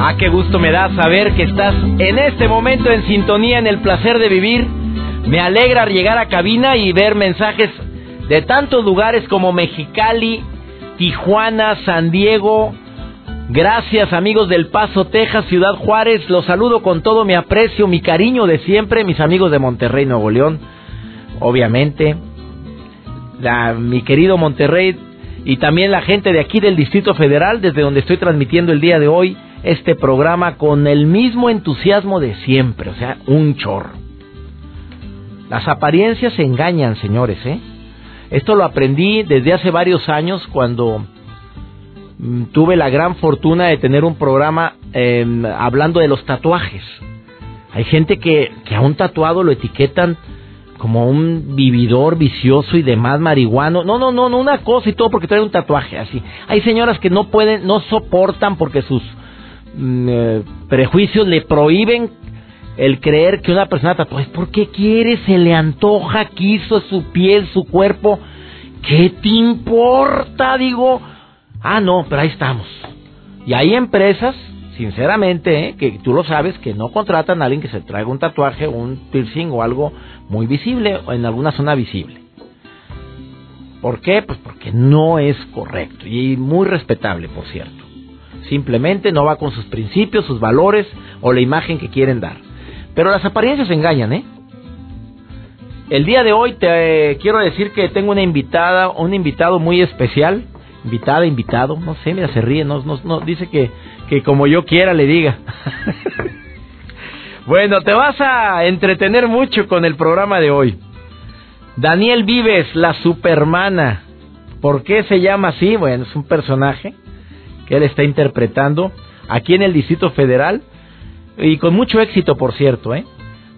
Ah, qué gusto me da saber que estás en este momento en sintonía en el placer de vivir. Me alegra llegar a cabina y ver mensajes de tantos lugares como Mexicali, Tijuana, San Diego. Gracias amigos del Paso, Texas, Ciudad Juárez. Los saludo con todo mi aprecio, mi cariño de siempre. Mis amigos de Monterrey, Nuevo León. Obviamente. mi querido Monterrey y también la gente de aquí del Distrito Federal, desde donde estoy transmitiendo el día de hoy este programa con el mismo entusiasmo de siempre, o sea, un chorro. Las apariencias engañan, señores, ¿eh? Esto lo aprendí desde hace varios años cuando mm, tuve la gran fortuna de tener un programa em, hablando de los tatuajes. Hay gente que, que a un tatuado lo etiquetan como un vividor vicioso y demás marihuano. No, no, no, no, una cosa y todo porque trae un tatuaje así. Hay señoras que no pueden, no soportan porque sus eh, prejuicios le prohíben el creer que una persona tatuada es porque quiere, se le antoja, quiso su piel, su cuerpo. ¿Qué te importa? Digo, ah, no, pero ahí estamos. Y hay empresas, sinceramente, eh, que tú lo sabes, que no contratan a alguien que se traiga un tatuaje, un piercing o algo muy visible o en alguna zona visible. ¿Por qué? Pues porque no es correcto y muy respetable, por cierto. Simplemente no va con sus principios, sus valores o la imagen que quieren dar. Pero las apariencias engañan, ¿eh? El día de hoy te eh, quiero decir que tengo una invitada, un invitado muy especial. Invitada, invitado, no sé, mira, se ríe, no, no, dice que, que como yo quiera le diga. bueno, te vas a entretener mucho con el programa de hoy. Daniel Vives, la supermana. ¿Por qué se llama así? Bueno, es un personaje que él está interpretando aquí en el Distrito Federal y con mucho éxito, por cierto, ¿eh?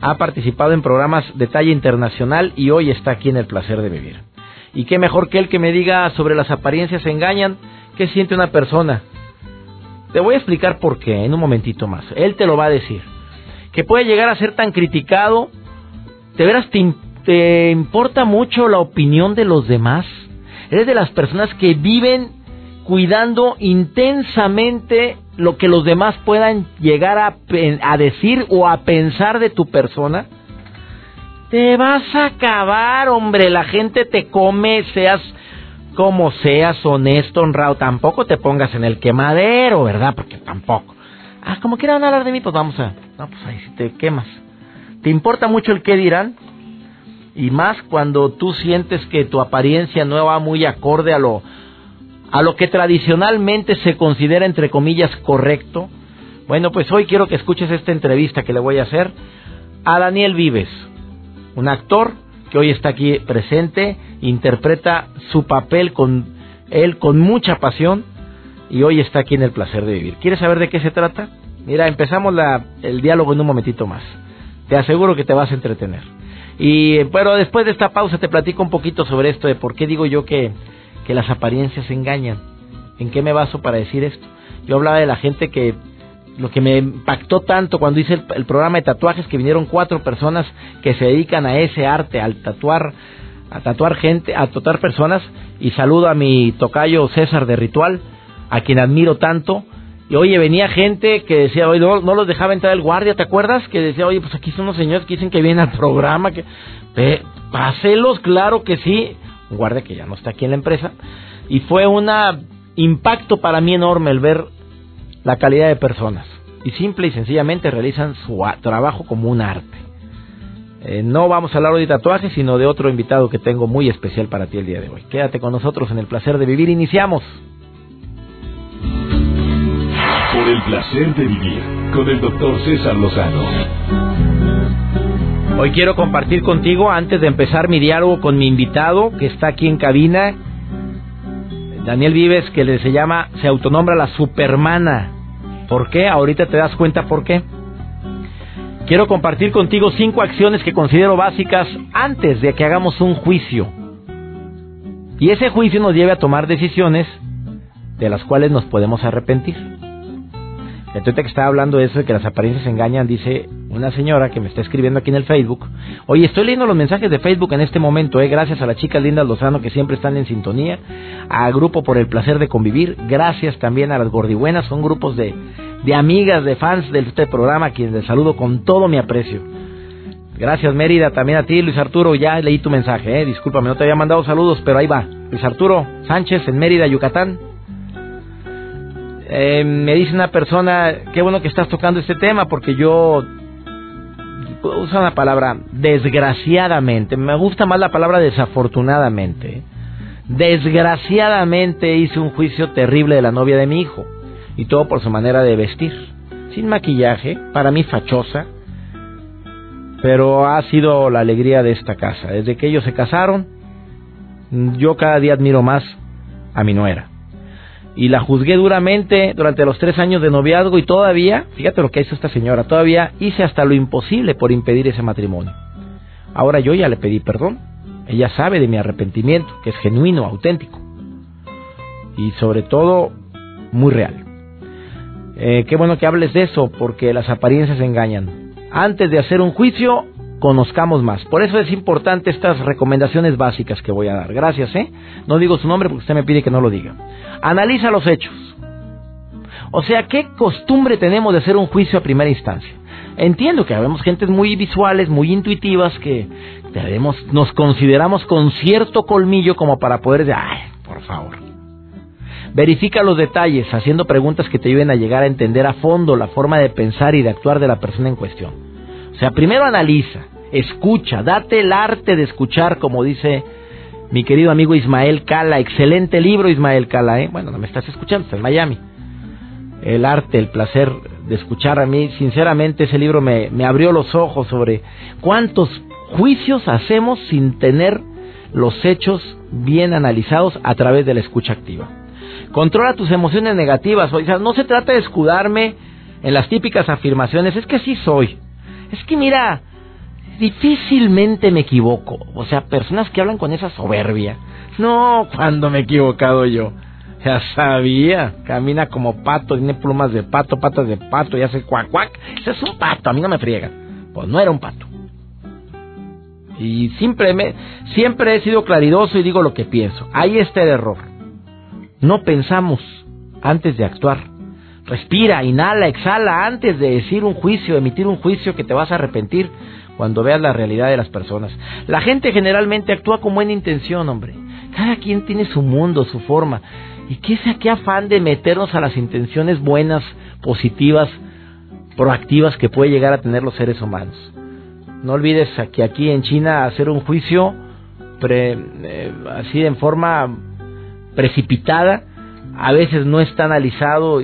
Ha participado en programas de talla internacional y hoy está aquí en el placer de vivir. Y qué mejor que él que me diga sobre las apariencias engañan, qué siente una persona. Te voy a explicar por qué en un momentito más. Él te lo va a decir. Que puede llegar a ser tan criticado. ¿De veras te, te importa mucho la opinión de los demás? Eres de las personas que viven cuidando intensamente lo que los demás puedan llegar a, decir o a pensar de tu persona, te vas a acabar, hombre. La gente te come, seas como seas, honesto, honrado. Tampoco te pongas en el quemadero, ¿verdad? Porque tampoco. Ah, como quieran hablar de mí, pues vamos a. No, pues ahí si te quemas. ¿Te importa mucho el qué dirán? Y más cuando tú sientes que tu apariencia no va muy acorde a lo a lo que tradicionalmente se considera, entre comillas, correcto. Bueno, pues hoy quiero que escuches esta entrevista que le voy a hacer a Daniel Vives, un actor que hoy está aquí presente, interpreta su papel con él con mucha pasión y hoy está aquí en el placer de vivir. ¿Quieres saber de qué se trata? Mira, empezamos la, el diálogo en un momentito más. Te aseguro que te vas a entretener. Y pero después de esta pausa te platico un poquito sobre esto de por qué digo yo que que las apariencias engañan. ¿En qué me baso para decir esto? Yo hablaba de la gente que lo que me impactó tanto cuando hice el, programa de tatuajes que vinieron cuatro personas que se dedican a ese arte, al tatuar, a tatuar gente, a tatuar personas y saludo a mi tocayo César de Ritual, a quien admiro tanto. Y oye, venía gente que decía, oye, no, los dejaba entrar el guardia, ¿te acuerdas? Que decía, oye, pues aquí son los señores que dicen que vienen al programa, que... páselos, claro que sí un guardia que ya no está aquí en la empresa, y fue un impacto para mí enorme el ver la calidad de personas. Y simple y sencillamente realizan su trabajo como un arte. Eh, no vamos a hablar hoy de tatuajes, sino de otro invitado que tengo muy especial para ti el día de hoy. Quédate con nosotros en el placer de vivir. Iniciamos. Por el placer de vivir con el doctor César Lozano. Hoy quiero compartir contigo, antes de empezar mi diálogo con mi invitado, que está aquí en cabina, Daniel Vives, que se llama, se autonombra la Supermana. ¿Por qué? Ahorita te das cuenta por qué. Quiero compartir contigo cinco acciones que considero básicas antes de que hagamos un juicio. Y ese juicio nos lleve a tomar decisiones de las cuales nos podemos arrepentir. Entonces que estaba hablando de eso de que las apariencias engañan, dice una señora que me está escribiendo aquí en el Facebook. Oye, estoy leyendo los mensajes de Facebook en este momento, eh, gracias a las chicas lindas Lozano que siempre están en sintonía, a Grupo por el Placer de Convivir, gracias también a las Gordibuenas, son grupos de, de amigas, de fans de este programa, a quienes les saludo con todo mi aprecio. Gracias Mérida, también a ti Luis Arturo, ya leí tu mensaje, eh, discúlpame, no te había mandado saludos, pero ahí va. Luis Arturo Sánchez en Mérida, Yucatán, eh, me dice una persona, qué bueno que estás tocando este tema porque yo uso una palabra desgraciadamente, me gusta más la palabra desafortunadamente. Desgraciadamente hice un juicio terrible de la novia de mi hijo y todo por su manera de vestir, sin maquillaje, para mí fachosa, pero ha sido la alegría de esta casa. Desde que ellos se casaron, yo cada día admiro más a mi nuera y la juzgué duramente durante los tres años de noviazgo y todavía, fíjate lo que hizo esta señora, todavía hice hasta lo imposible por impedir ese matrimonio. Ahora yo ya le pedí perdón, ella sabe de mi arrepentimiento, que es genuino, auténtico y sobre todo muy real. Eh, qué bueno que hables de eso, porque las apariencias engañan. Antes de hacer un juicio, conozcamos más. Por eso es importante estas recomendaciones básicas que voy a dar. Gracias, ¿eh? No digo su nombre porque usted me pide que no lo diga. Analiza los hechos. O sea, ¿qué costumbre tenemos de hacer un juicio a primera instancia? Entiendo que habemos gentes muy visuales, muy intuitivas, que debemos, nos consideramos con cierto colmillo como para poder decir, ay, por favor. Verifica los detalles haciendo preguntas que te ayuden a llegar a entender a fondo la forma de pensar y de actuar de la persona en cuestión. O sea, primero analiza, escucha, date el arte de escuchar, como dice mi querido amigo Ismael Cala. Excelente libro, Ismael Cala, ¿eh? Bueno, no me estás escuchando, está en Miami. El arte, el placer de escuchar a mí. Sinceramente, ese libro me, me abrió los ojos sobre cuántos juicios hacemos sin tener los hechos bien analizados a través de la escucha activa. Controla tus emociones negativas. O sea, no se trata de escudarme en las típicas afirmaciones. Es que así soy. Es que mira, difícilmente me equivoco. O sea, personas que hablan con esa soberbia. No, cuando me he equivocado yo. Ya sabía, camina como pato, tiene plumas de pato, patas de pato y hace cuac cuac. Ese es un pato, a mí no me friegan. Pues no era un pato. Y siempre, me, siempre he sido claridoso y digo lo que pienso. Ahí está el error. No pensamos antes de actuar. Respira, inhala, exhala antes de decir un juicio, emitir un juicio que te vas a arrepentir cuando veas la realidad de las personas. La gente generalmente actúa con buena intención, hombre. Cada quien tiene su mundo, su forma. ¿Y qué es qué afán de meternos a las intenciones buenas, positivas, proactivas que puede llegar a tener los seres humanos? No olvides que aquí en China hacer un juicio eh, así en forma precipitada a veces no está analizado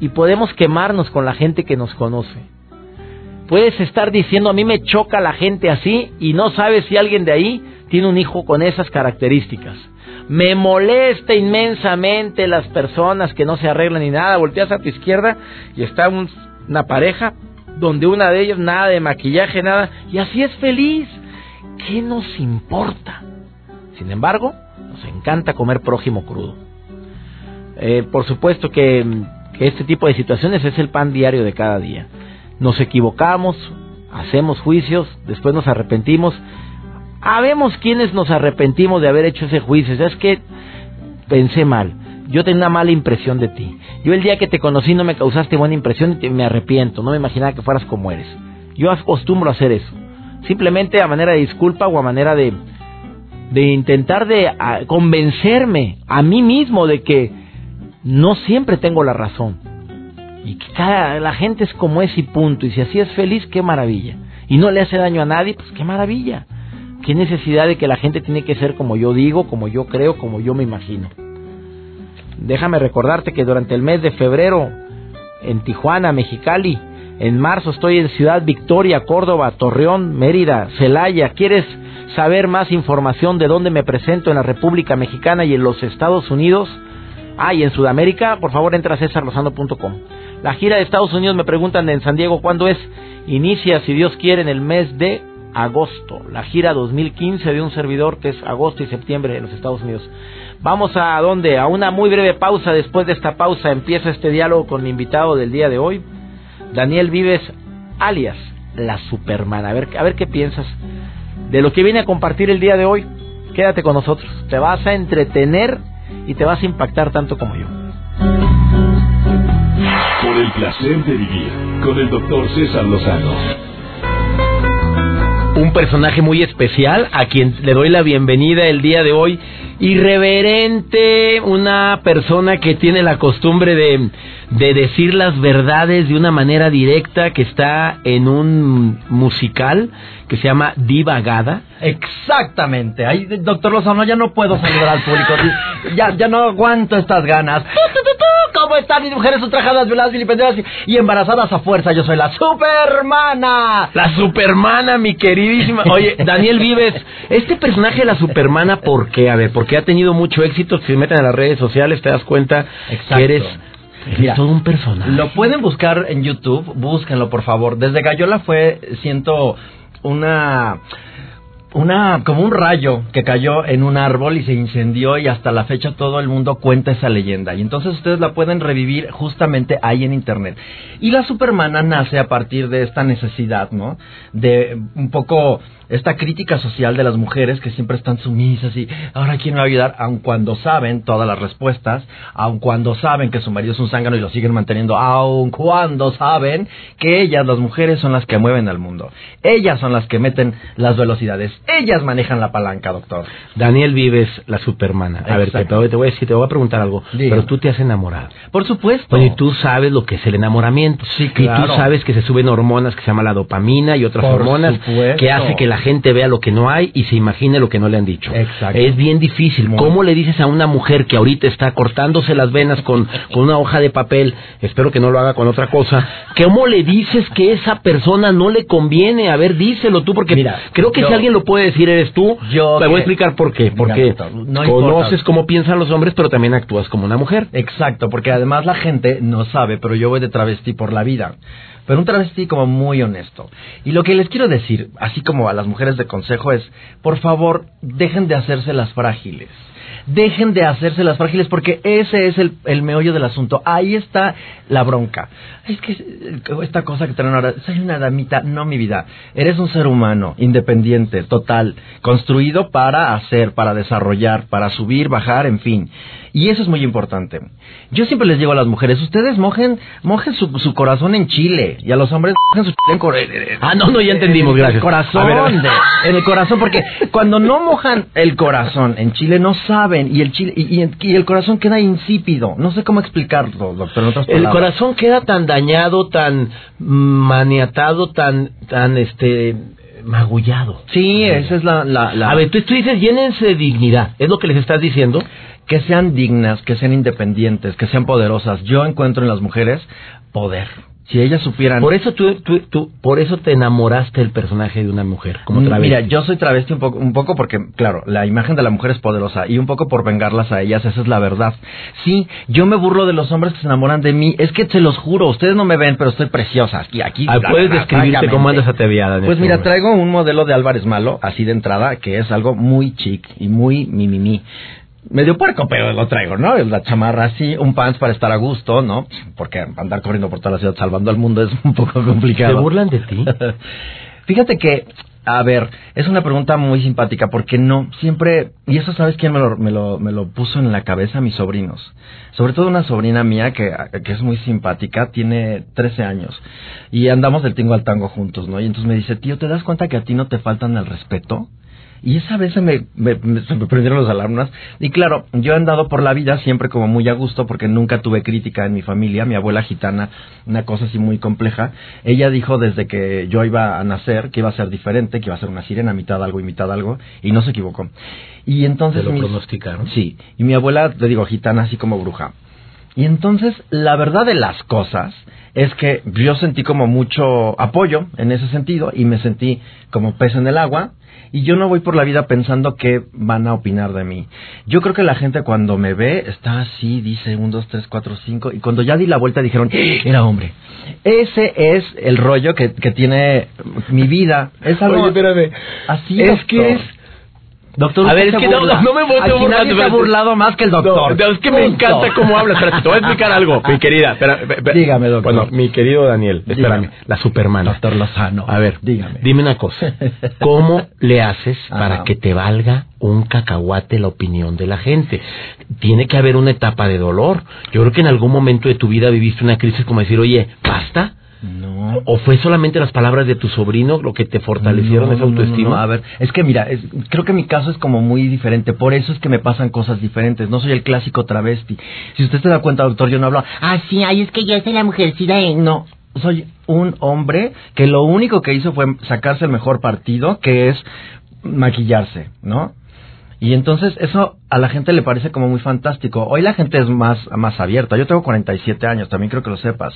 y podemos quemarnos con la gente que nos conoce. Puedes estar diciendo, a mí me choca la gente así y no sabes si alguien de ahí tiene un hijo con esas características. Me molesta inmensamente las personas que no se arreglan ni nada. Volteas a tu izquierda y está una pareja donde una de ellas nada de maquillaje, nada, y así es feliz. ¿Qué nos importa? Sin embargo, nos encanta comer prójimo crudo. Eh, por supuesto que que este tipo de situaciones es el pan diario de cada día. Nos equivocamos, hacemos juicios, después nos arrepentimos. Habemos quienes nos arrepentimos de haber hecho ese juicio. Es que pensé mal. Yo tenía una mala impresión de ti. Yo el día que te conocí no me causaste buena impresión y me arrepiento. No me imaginaba que fueras como eres. Yo acostumbro a hacer eso. Simplemente a manera de disculpa o a manera de, de intentar de convencerme a mí mismo de que no siempre tengo la razón. Y que cada, la gente es como es y punto. Y si así es feliz, qué maravilla. Y no le hace daño a nadie, pues qué maravilla. Qué necesidad de que la gente tiene que ser como yo digo, como yo creo, como yo me imagino. Déjame recordarte que durante el mes de febrero, en Tijuana, Mexicali, en marzo estoy en Ciudad Victoria, Córdoba, Torreón, Mérida, Celaya. ¿Quieres saber más información de dónde me presento en la República Mexicana y en los Estados Unidos? Ah, y en Sudamérica, por favor, entra a cesarlosano.com. La gira de Estados Unidos me preguntan en San Diego cuándo es. Inicia, si Dios quiere, en el mes de agosto. La gira 2015 de un servidor que es agosto y septiembre en los Estados Unidos. Vamos a dónde? A una muy breve pausa. Después de esta pausa empieza este diálogo con mi invitado del día de hoy, Daniel Vives, alias la Superman. A ver, a ver qué piensas de lo que viene a compartir el día de hoy. Quédate con nosotros. Te vas a entretener y te vas a impactar tanto como yo. Por el placer de vivir con el doctor César Lozano. Un personaje muy especial a quien le doy la bienvenida el día de hoy. Irreverente, una persona que tiene la costumbre de, de decir las verdades de una manera directa, que está en un musical que se llama Divagada. Exactamente. Ahí, doctor Lozano, ya no puedo saludar al público. Ya, ya no aguanto estas ganas. ¿Cómo están mis mujeres ultrajadas, violadas, vilipendiadas y embarazadas a fuerza? Yo soy la Supermana. La Supermana, mi queridísima. Oye, Daniel Vives, este personaje de la Supermana, ¿por qué? A ver, porque ha tenido mucho éxito. Si se meten a las redes sociales, te das cuenta que eres Mira, todo un personaje. Lo pueden buscar en YouTube, búsquenlo por favor. Desde Gallola fue, siento, una una como un rayo que cayó en un árbol y se incendió y hasta la fecha todo el mundo cuenta esa leyenda y entonces ustedes la pueden revivir justamente ahí en internet y la Supermana nace a partir de esta necesidad no de un poco esta crítica social de las mujeres que siempre están sumisas y ahora quién me va a ayudar, aun cuando saben todas las respuestas, aun cuando saben que su marido es un zángano y lo siguen manteniendo, aun cuando saben que ellas, las mujeres, son las que mueven al mundo. Ellas son las que meten las velocidades. Ellas manejan la palanca, doctor. Daniel Vives, la supermana. A ver, te, voy a decir, te voy a preguntar algo. Pero tú te has enamorado. Por supuesto. y tú sabes lo que es el enamoramiento. Sí, claro. Y tú sabes que se suben hormonas que se llama la dopamina y otras hormonas que hace que la gente vea lo que no hay y se imagine lo que no le han dicho. Exacto. Es bien difícil. ¿Cómo le dices a una mujer que ahorita está cortándose las venas con, con una hoja de papel, espero que no lo haga con otra cosa, cómo le dices que esa persona no le conviene? A ver, díselo tú, porque Mira, creo que si alguien lo puede decir eres tú. Yo te voy a explicar por qué. Porque conoces cómo piensan los hombres, pero también actúas como una mujer. Exacto, porque además la gente no sabe, pero yo voy de travesti por la vida pero un travesti como muy honesto. Y lo que les quiero decir, así como a las mujeres de consejo, es, por favor, dejen de hacerse las frágiles. Dejen de hacerse las frágiles porque ese es el, el meollo del asunto. Ahí está la bronca. Es que esta cosa que traen ahora, soy una damita, no mi vida. Eres un ser humano, independiente, total, construido para hacer, para desarrollar, para subir, bajar, en fin. Y eso es muy importante. Yo siempre les digo a las mujeres, ustedes mojen, mojen su, su corazón en chile. Y a los hombres mojen su chile en Ah, no, no, ya entendimos, gracias. corazón, en el corazón, porque cuando no mojan el corazón en chile no saben y el chile y, y, el corazón queda insípido. No sé cómo explicarlo, doctor. el corazón queda tan dañado, tan maniatado, tan, tan, este magullado. Sí, esa es la, la, la... A ver, tú, tú dices, llénense de dignidad. ¿Es lo que les estás diciendo? que sean dignas, que sean independientes, que sean poderosas. Yo encuentro en las mujeres poder. Si ellas supieran... Por eso tú, tú, por eso te enamoraste del personaje de una mujer, como mm, travesti. Mira, yo soy travesti un poco, un poco porque, claro, la imagen de la mujer es poderosa y un poco por vengarlas a ellas, esa es la verdad. Sí, yo me burlo de los hombres que se enamoran de mí, es que se los juro, ustedes no me ven, pero estoy preciosa. Aquí, aquí. Ah, ¿Puedes describirte cómo andas ataviada? Pues este mira, traigo un modelo de Álvarez Malo, así de entrada, que es algo muy chic y muy mimimi medio puerco, pero lo traigo, ¿no? La chamarra así, un pants para estar a gusto, ¿no? Porque andar corriendo por toda la ciudad salvando al mundo es un poco complicado. ¿Se burlan de ti? Fíjate que, a ver, es una pregunta muy simpática, porque no, siempre, y eso sabes quién me lo, me lo, me lo puso en la cabeza, mis sobrinos. Sobre todo una sobrina mía que, que es muy simpática, tiene 13 años, y andamos del tingo al tango juntos, ¿no? Y entonces me dice, tío, ¿te das cuenta que a ti no te faltan el respeto? Y esa vez se me, me, prendieron los alarmas. Y claro, yo he andado por la vida siempre como muy a gusto porque nunca tuve crítica en mi familia. Mi abuela gitana, una cosa así muy compleja. Ella dijo desde que yo iba a nacer que iba a ser diferente, que iba a ser una sirena, mitad algo y mitad algo. Y no se equivocó. Y entonces... ¿Te lo pronosticaron? Sí. Y mi abuela, te digo, gitana así como bruja. Y entonces, la verdad de las cosas es que yo sentí como mucho apoyo en ese sentido y me sentí como pez en el agua y yo no voy por la vida pensando que van a opinar de mí. Yo creo que la gente cuando me ve está así, dice un, dos, tres, cuatro, cinco, y cuando ya di la vuelta dijeron, ¡Eh! era hombre. Ese es el rollo que, que tiene mi vida. Es algo Oye, espérame. así. Es que es Doctor, a ver, es que no, no, me voy a burlar. Se ha burlado más que el doctor. No, es que me encanta cómo hablas. Espérate, te voy a explicar algo, mi querida. Espera, dígame, doctor. Bueno, mi querido Daniel, espérame. La Superman. Doctor Lozano. A ver, dígame. Dime una cosa. ¿Cómo le haces para que te valga un cacahuate la opinión de la gente? Tiene que haber una etapa de dolor. Yo creo que en algún momento de tu vida viviste una crisis como decir, oye, basta no. ¿O fue solamente las palabras de tu sobrino lo que te fortalecieron esa autoestima? No, a ver, es que mira, creo que mi caso es como muy diferente. Por eso es que me pasan cosas diferentes. No soy el clásico travesti. Si usted se da cuenta, doctor, yo no hablo, ah, sí, ay, es que yo soy la mujercita. No, soy un hombre que lo único que hizo fue sacarse el mejor partido, que es maquillarse, ¿no? Y entonces eso a la gente le parece como muy fantástico. Hoy la gente es más, más abierta. Yo tengo 47 años, también creo que lo sepas.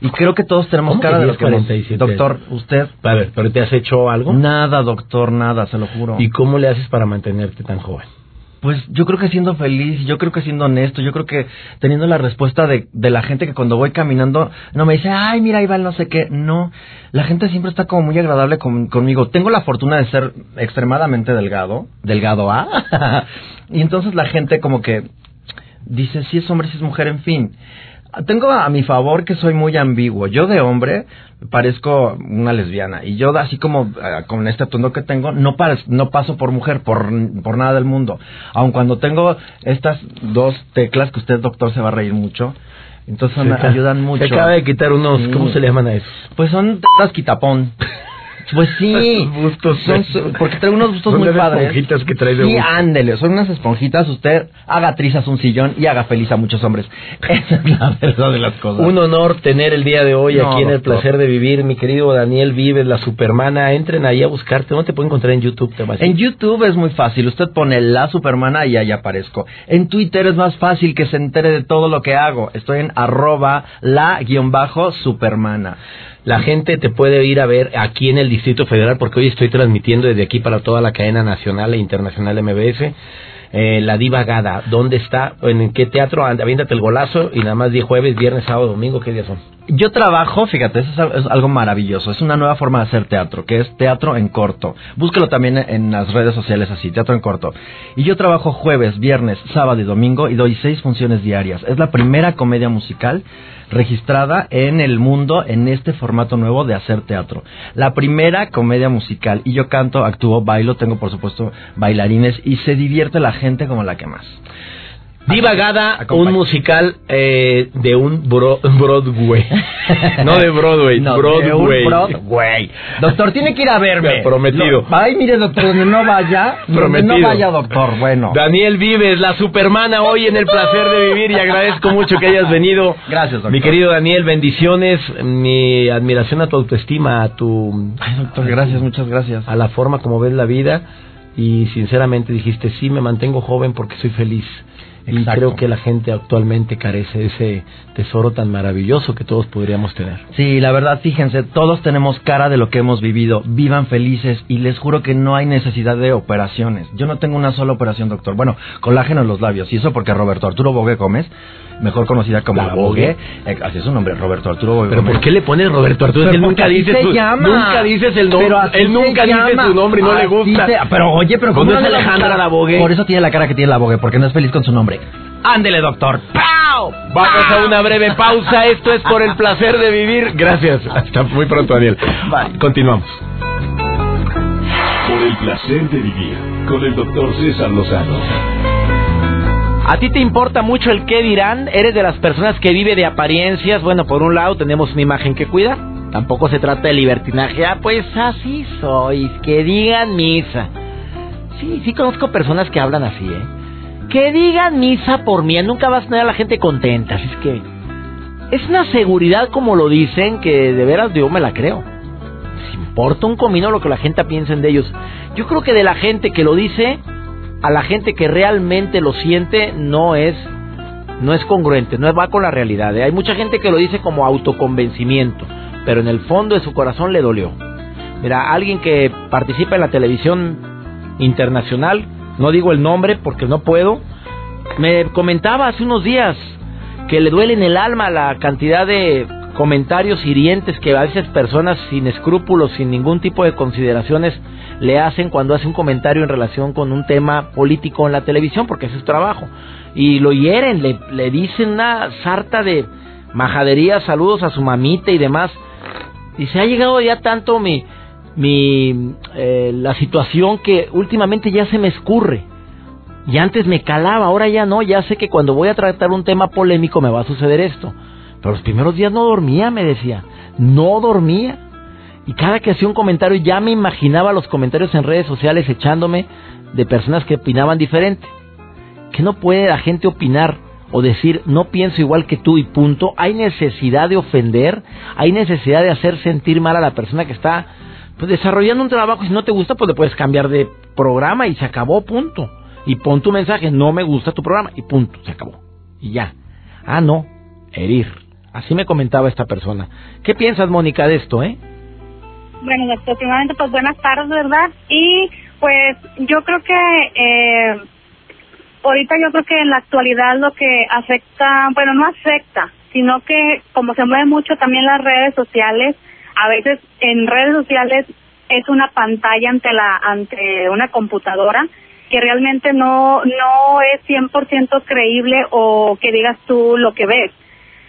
Y creo que todos tenemos cara de los que 47 Doctor, usted... A ver, ¿pero te has hecho algo? Nada, doctor, nada, se lo juro. ¿Y cómo le haces para mantenerte tan joven? Pues yo creo que siendo feliz, yo creo que siendo honesto, yo creo que teniendo la respuesta de, de la gente que cuando voy caminando no me dice, ay, mira, va no sé qué. No, la gente siempre está como muy agradable conmigo. Tengo la fortuna de ser extremadamente delgado, delgado A, y entonces la gente como que dice, si es hombre, si es mujer, en fin. Tengo a mi favor que soy muy ambiguo. Yo de hombre parezco una lesbiana y yo así como eh, con este atuendo que tengo no no paso por mujer por, por nada del mundo. Aun cuando tengo estas dos teclas que usted doctor se va a reír mucho. Entonces me ayudan mucho. Se acaba de quitar unos, ¿cómo se le llaman a eso? Pues son teclas quitapón. Pues sí. bustos. Son, porque trae unos bustos muy padres. esponjitas que trae de Sí, ándele. Son unas esponjitas. Usted haga trizas un sillón y haga feliz a muchos hombres. Esa es la verdad de las cosas. Un honor tener el día de hoy aquí en El Placer de Vivir. Mi querido Daniel Vives, la Supermana. Entren ahí a buscarte. ¿Dónde te pueden encontrar en YouTube? Te en YouTube es muy fácil. Usted pone la Supermana y ahí aparezco. En Twitter es más fácil que se entere de todo lo que hago. Estoy en arroba la guion bajo Supermana. La gente te puede ir a ver aquí en el Distrito Federal porque hoy estoy transmitiendo desde aquí para toda la cadena nacional e internacional MBS. Eh, la Diva Gada, ¿dónde está? ¿En qué teatro? Aviéntate el golazo y nada más di jueves, viernes, sábado, domingo, ¿qué días son? Yo trabajo, fíjate, eso es algo maravilloso. Es una nueva forma de hacer teatro, que es teatro en corto. Búsquelo también en las redes sociales así, teatro en corto. Y yo trabajo jueves, viernes, sábado y domingo y doy seis funciones diarias. Es la primera comedia musical registrada en el mundo en este formato nuevo de hacer teatro. La primera comedia musical. Y yo canto, actúo, bailo, tengo por supuesto bailarines y se divierte la gente como la que más. Divagada, un musical eh, de un Broadway. no de Broadway, Broadway. Broadway. Doctor, tiene que ir a verme. Prometido. ay, mire, doctor, donde no vaya. Prometido. no vaya, doctor, bueno. Daniel Vives, la supermana, hoy en el placer de vivir y agradezco mucho que hayas venido. Gracias, doctor. Mi querido Daniel, bendiciones, mi admiración a tu autoestima, a tu... Ay, doctor, gracias, muchas gracias. A la forma como ves la vida y sinceramente dijiste, sí, me mantengo joven porque soy feliz. Y creo que la gente actualmente carece de ese tesoro tan maravilloso que todos podríamos tener. Sí, la verdad, fíjense, todos tenemos cara de lo que hemos vivido. Vivan felices y les juro que no hay necesidad de operaciones. Yo no tengo una sola operación, doctor. Bueno, colágeno en los labios. Y eso porque Roberto Arturo Bogue Gómez mejor conocida como la, Bogue. Eh, así es su nombre, Roberto Arturo Bogue. ¿Pero por qué le pones Roberto Arturo? Él nunca dice su, nunca dices el nombre. Él nunca dice su nombre y no le gusta. pero oye, pero ¿cómo no es Alejandra la Bogue? Por eso tiene la cara que tiene la Bogue, porque no es feliz con su nombre. Ándele, doctor. ¡Pau! Vamos a una breve pausa. Esto es por el placer de vivir. Gracias. Hasta muy pronto, Daniel. Bye. Continuamos. Por el placer de vivir con el doctor César Lozano. ¿A ti te importa mucho el qué dirán? ¿Eres de las personas que vive de apariencias? Bueno, por un lado tenemos una imagen que cuida. Tampoco se trata de libertinaje. Ah, pues así sois. Que digan misa. Sí, sí conozco personas que hablan así, ¿eh? Que digan misa por mí, nunca vas a tener a la gente contenta. Así es que es una seguridad como lo dicen que de veras yo me la creo. Si importa un comino lo que la gente piensa de ellos. Yo creo que de la gente que lo dice a la gente que realmente lo siente no es no es congruente, no va con la realidad. ¿eh? Hay mucha gente que lo dice como autoconvencimiento, pero en el fondo de su corazón le dolió. Mira, alguien que participa en la televisión internacional, no digo el nombre porque no puedo, me comentaba hace unos días que le duele en el alma la cantidad de comentarios hirientes que a veces personas sin escrúpulos, sin ningún tipo de consideraciones, le hacen cuando hace un comentario en relación con un tema político en la televisión, porque ese es su trabajo. Y lo hieren, le, le dicen una sarta de majadería, saludos a su mamita y demás. Y se ha llegado ya tanto mi, mi, eh, la situación que últimamente ya se me escurre. Y antes me calaba, ahora ya no, ya sé que cuando voy a tratar un tema polémico me va a suceder esto. Pero los primeros días no dormía, me decía, no dormía. Y cada que hacía un comentario ya me imaginaba los comentarios en redes sociales echándome de personas que opinaban diferente. Que no puede la gente opinar o decir no pienso igual que tú y punto. Hay necesidad de ofender, hay necesidad de hacer sentir mal a la persona que está pues, desarrollando un trabajo. Si no te gusta, pues le puedes cambiar de programa y se acabó, punto. Y pon tu mensaje, no me gusta tu programa y punto, se acabó. Y ya. Ah, no, herir. Así me comentaba esta persona. ¿Qué piensas, Mónica, de esto, eh? Bueno, doctor, primeramente, pues buenas tardes, ¿verdad? Y pues yo creo que eh, ahorita yo creo que en la actualidad lo que afecta, bueno, no afecta, sino que como se mueve mucho también las redes sociales, a veces en redes sociales es una pantalla ante la ante una computadora que realmente no no es 100% creíble o que digas tú lo que ves.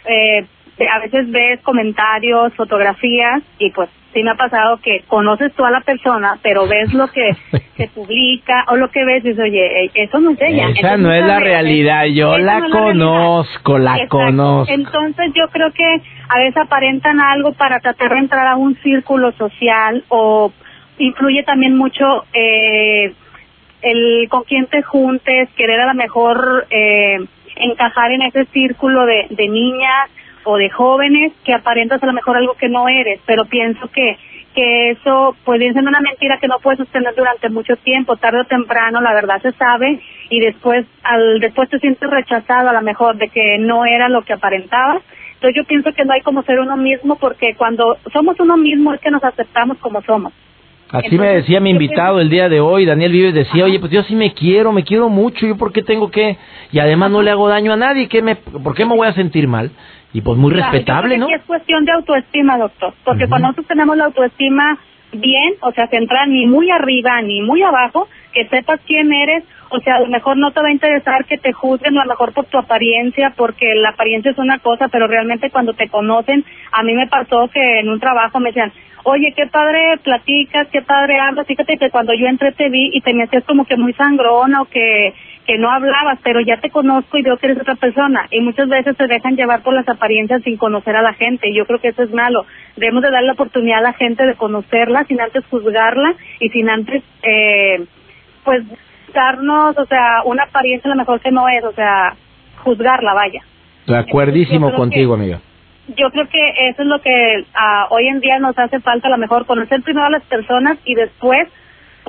Eh, a veces ves comentarios, fotografías y pues sí me ha pasado que conoces tú a la persona, pero ves lo que se publica o lo que ves y dices, oye, eh, eso no es ella. Esa no es la realidad, yo la conozco, la, conozco. Entonces yo creo que a veces aparentan algo para tratar de entrar a un círculo social o influye también mucho eh, el con quién te juntes, querer a lo mejor eh, encajar en ese círculo de, de niñas o de jóvenes que aparentas a lo mejor algo que no eres, pero pienso que que eso puede ser una mentira que no puedes sostener durante mucho tiempo, tarde o temprano la verdad se sabe y después al después te sientes rechazado a lo mejor de que no era lo que aparentabas. Entonces yo pienso que no hay como ser uno mismo porque cuando somos uno mismo es que nos aceptamos como somos. Así me decía mi invitado el día de hoy, Daniel Vives decía, oye, pues yo sí me quiero, me quiero mucho, ¿yo por qué tengo que...? Y además no le hago daño a nadie, ¿qué me, ¿por qué me voy a sentir mal? Y pues muy respetable, ¿no? es cuestión de autoestima, doctor, porque cuando nosotros tenemos la autoestima bien, o sea, centrar ni muy arriba ni muy abajo, que sepas quién eres, o sea, a lo mejor no te va a interesar que te juzguen, a lo mejor por tu apariencia, porque la apariencia es una cosa, pero realmente cuando te conocen, a mí me pasó que en un trabajo me decían, oye, qué padre platicas, qué padre hablas, fíjate que cuando yo entré te vi y te me hacías como que muy sangrona o que que no hablabas, pero ya te conozco y veo que eres otra persona. Y muchas veces se dejan llevar por las apariencias sin conocer a la gente. Y yo creo que eso es malo. Debemos de darle la oportunidad a la gente de conocerla sin antes juzgarla y sin antes, eh, pues, darnos, o sea, una apariencia a lo mejor que no es, o sea, juzgarla, vaya. De acuerdísimo contigo, amiga yo creo que eso es lo que uh, hoy en día nos hace falta a lo mejor conocer primero a las personas y después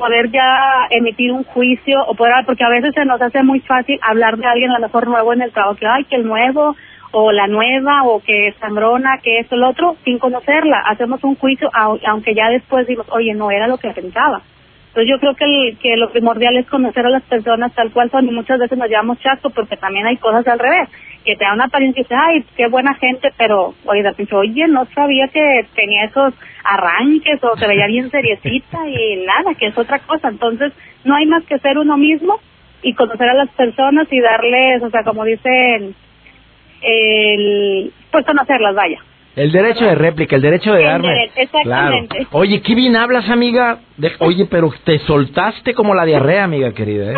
poder ya emitir un juicio o poder, porque a veces se nos hace muy fácil hablar de alguien a lo mejor nuevo en el trabajo, que ay, que el nuevo o la nueva o que es sangrona, que es el otro, sin conocerla. Hacemos un juicio, aunque ya después digo, oye, no era lo que pensaba. Entonces yo creo que, que lo primordial es conocer a las personas tal cual son y muchas veces nos llevamos chasco porque también hay cosas al revés, que te da una apariencia y dices, ay, qué buena gente, pero oye, oye, no sabía que tenía esos arranques o se veía bien seriecita y nada, que es otra cosa. Entonces no hay más que ser uno mismo y conocer a las personas y darles, o sea, como dicen, el, pues conocerlas, vaya. El derecho de réplica, el derecho de darme. exactamente. Oye, qué bien hablas, amiga. oye, pero te soltaste como la diarrea, amiga querida, ¿eh?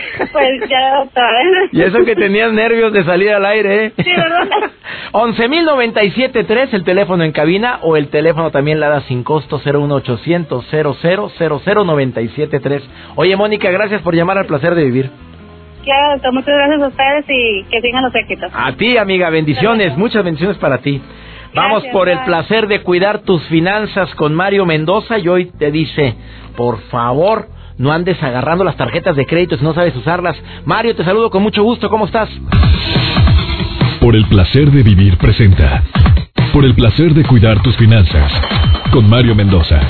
pues ya, ¿sabes? Y eso que tenías nervios de salir al aire, ¿eh? Sí, ¿verdad? 11.097.3, el teléfono en cabina, o el teléfono también la da sin costo 01800 0000973. Oye, Mónica, gracias por llamar al placer de vivir. Claro, muchas gracias a ustedes y que tengan los éxitos. A ti, amiga, bendiciones, muchas bendiciones para ti. Vamos por el placer de cuidar tus finanzas con Mario Mendoza y hoy te dice, por favor, no andes agarrando las tarjetas de crédito si no sabes usarlas. Mario, te saludo con mucho gusto, ¿cómo estás? Por el placer de vivir presenta. Por el placer de cuidar tus finanzas. Con Mario Mendoza.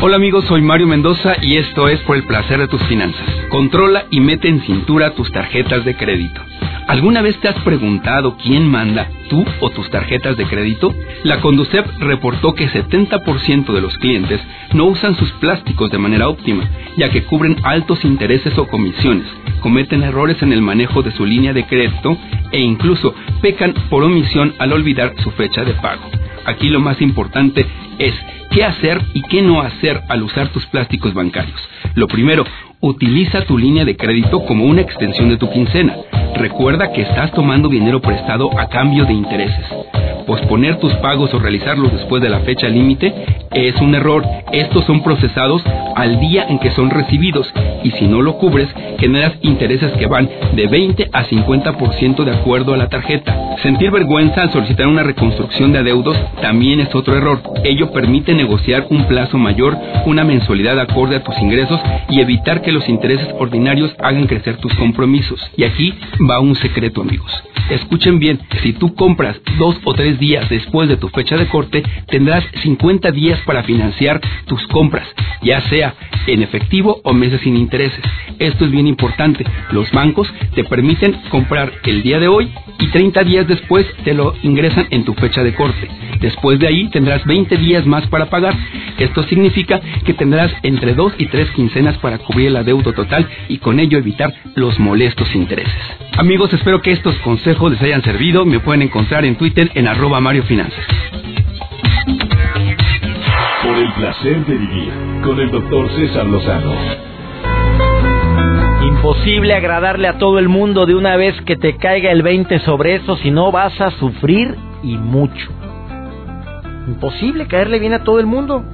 Hola amigos, soy Mario Mendoza y esto es Por el placer de tus finanzas. Controla y mete en cintura tus tarjetas de crédito. ¿Alguna vez te has preguntado quién manda, tú o tus tarjetas de crédito? La Conducep reportó que 70% de los clientes no usan sus plásticos de manera óptima, ya que cubren altos intereses o comisiones, cometen errores en el manejo de su línea de crédito e incluso pecan por omisión al olvidar su fecha de pago. Aquí lo más importante es qué hacer y qué no hacer al usar tus plásticos bancarios. Lo primero, utiliza tu línea de crédito como una extensión de tu quincena. Recuerda que estás tomando dinero prestado a cambio de intereses. Posponer tus pagos o realizarlos después de la fecha límite es un error. Estos son procesados al día en que son recibidos y si no lo cubres, generas intereses que van de 20 a 50% de acuerdo a la tarjeta. Sentir vergüenza al solicitar una reconstrucción de adeudos también es otro error. Ello permite negociar un plazo mayor, una mensualidad acorde a tus ingresos y evitar que los intereses ordinarios hagan crecer tus compromisos. Y aquí va un secreto, amigos. Escuchen bien, si tú compras dos o tres días después de tu fecha de corte, tendrás 50 días para financiar tus compras, ya sea en efectivo o meses sin intereses. Esto es bien importante. Los bancos te permiten comprar el día de hoy y 30 días después te lo ingresan en tu fecha de corte. Después de ahí tendrás 20 días más para pagar. Esto significa que tendrás entre 2 y 3 quincenas para cubrir el adeudo total y con ello evitar los molestos intereses. Amigos, espero que estos consejos les hayan servido. Me pueden encontrar en Twitter en arroba Mario Finanzas. Por el placer de vivir con el doctor César Lozano. Imposible agradarle a todo el mundo de una vez que te caiga el 20 sobre eso, si no vas a sufrir y mucho. Imposible caerle bien a todo el mundo.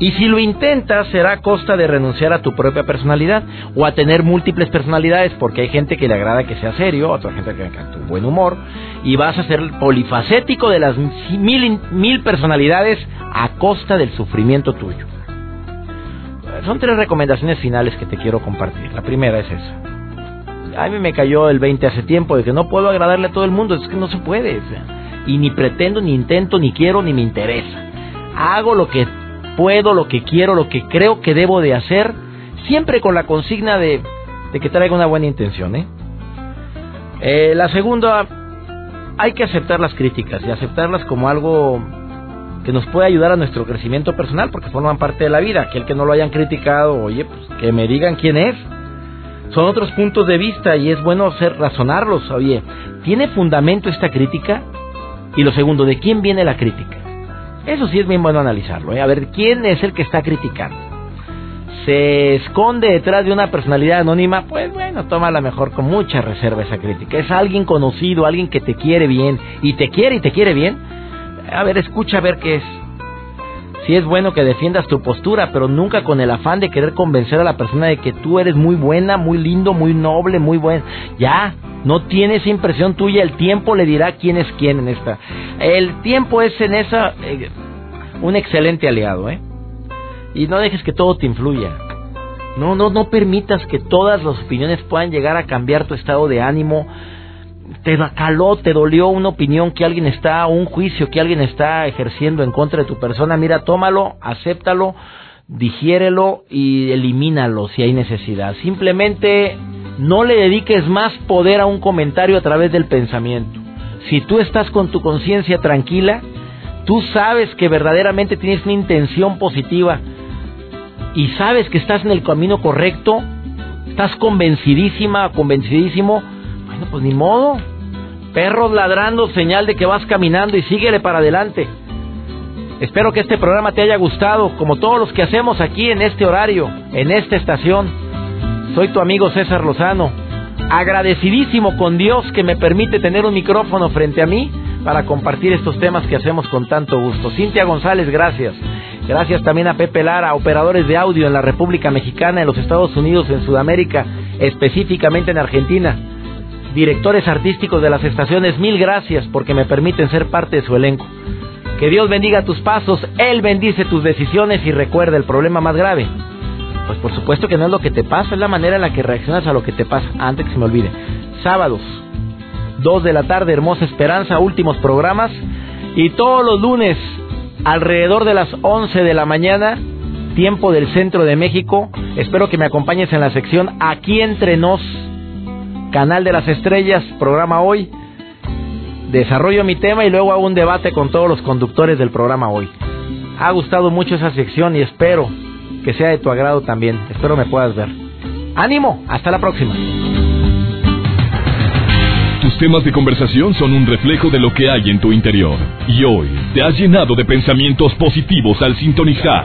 Y si lo intentas, será a costa de renunciar a tu propia personalidad o a tener múltiples personalidades, porque hay gente que le agrada que sea serio, otra gente que encanta un buen humor, y vas a ser polifacético de las mil, mil personalidades a costa del sufrimiento tuyo. Son tres recomendaciones finales que te quiero compartir. La primera es esa. A mí me cayó el 20 hace tiempo de que no puedo agradarle a todo el mundo, es que no se puede. Y ni pretendo, ni intento, ni quiero, ni me interesa. Hago lo que puedo, lo que quiero, lo que creo que debo de hacer, siempre con la consigna de, que traiga una buena intención. ¿eh? ¿eh? la segunda, hay que aceptar las críticas y aceptarlas como algo que nos puede ayudar a nuestro crecimiento personal porque forman parte de la vida. Aquel que no lo hayan criticado, oye, pues que me digan quién es. Son otros puntos de vista y es bueno hacer razonarlos. Oye, ¿tiene fundamento esta crítica? Y lo segundo, ¿de quién viene la crítica? Eso sí es bien bueno analizarlo, ¿eh? a ver quién es el que está criticando. Se esconde detrás de una personalidad anónima, pues bueno, toma la mejor con mucha reserva esa crítica. Es alguien conocido, alguien que te quiere bien y te quiere y te quiere bien. A ver, escucha a ver qué es. Si es bueno que defiendas tu postura, pero nunca con el afán de querer convencer a la persona de que tú eres muy buena, muy lindo, muy noble, muy buen. Ya, no tiene esa impresión tuya, el tiempo le dirá quién es quién en esta. El tiempo es en esa eh, un excelente aliado, ¿eh? Y no dejes que todo te influya. No, no, no permitas que todas las opiniones puedan llegar a cambiar tu estado de ánimo. Te caló, te dolió una opinión que alguien está, un juicio que alguien está ejerciendo en contra de tu persona. Mira, tómalo, acéptalo, digiérelo y elimínalo si hay necesidad. Simplemente no le dediques más poder a un comentario a través del pensamiento. Si tú estás con tu conciencia tranquila, tú sabes que verdaderamente tienes una intención positiva y sabes que estás en el camino correcto, estás convencidísima, convencidísimo, pues ni modo. Perros ladrando, señal de que vas caminando y síguele para adelante. Espero que este programa te haya gustado, como todos los que hacemos aquí en este horario, en esta estación. Soy tu amigo César Lozano, agradecidísimo con Dios que me permite tener un micrófono frente a mí para compartir estos temas que hacemos con tanto gusto. Cintia González, gracias. Gracias también a Pepe Lara, operadores de audio en la República Mexicana, en los Estados Unidos, en Sudamérica, específicamente en Argentina. Directores artísticos de las estaciones, mil gracias porque me permiten ser parte de su elenco. Que Dios bendiga tus pasos, Él bendice tus decisiones y recuerda el problema más grave pues por supuesto que no es lo que te pasa, es la manera en la que reaccionas a lo que te pasa. Antes que se me olvide. sábados, 2 de la tarde, Hermosa Esperanza, últimos programas. Y todos los lunes, alrededor de las 11 de la mañana, tiempo del centro de México. Espero que me acompañes en la sección Aquí entre nos, Canal de las Estrellas, programa hoy. Desarrollo mi tema y luego hago un debate con todos los conductores del programa hoy. Ha gustado mucho esa sección y espero que sea de tu agrado también. Espero me puedas ver. Ánimo, hasta la próxima. Tus temas de conversación son un reflejo de lo que hay en tu interior. Y hoy te has llenado de pensamientos positivos al sintonizar.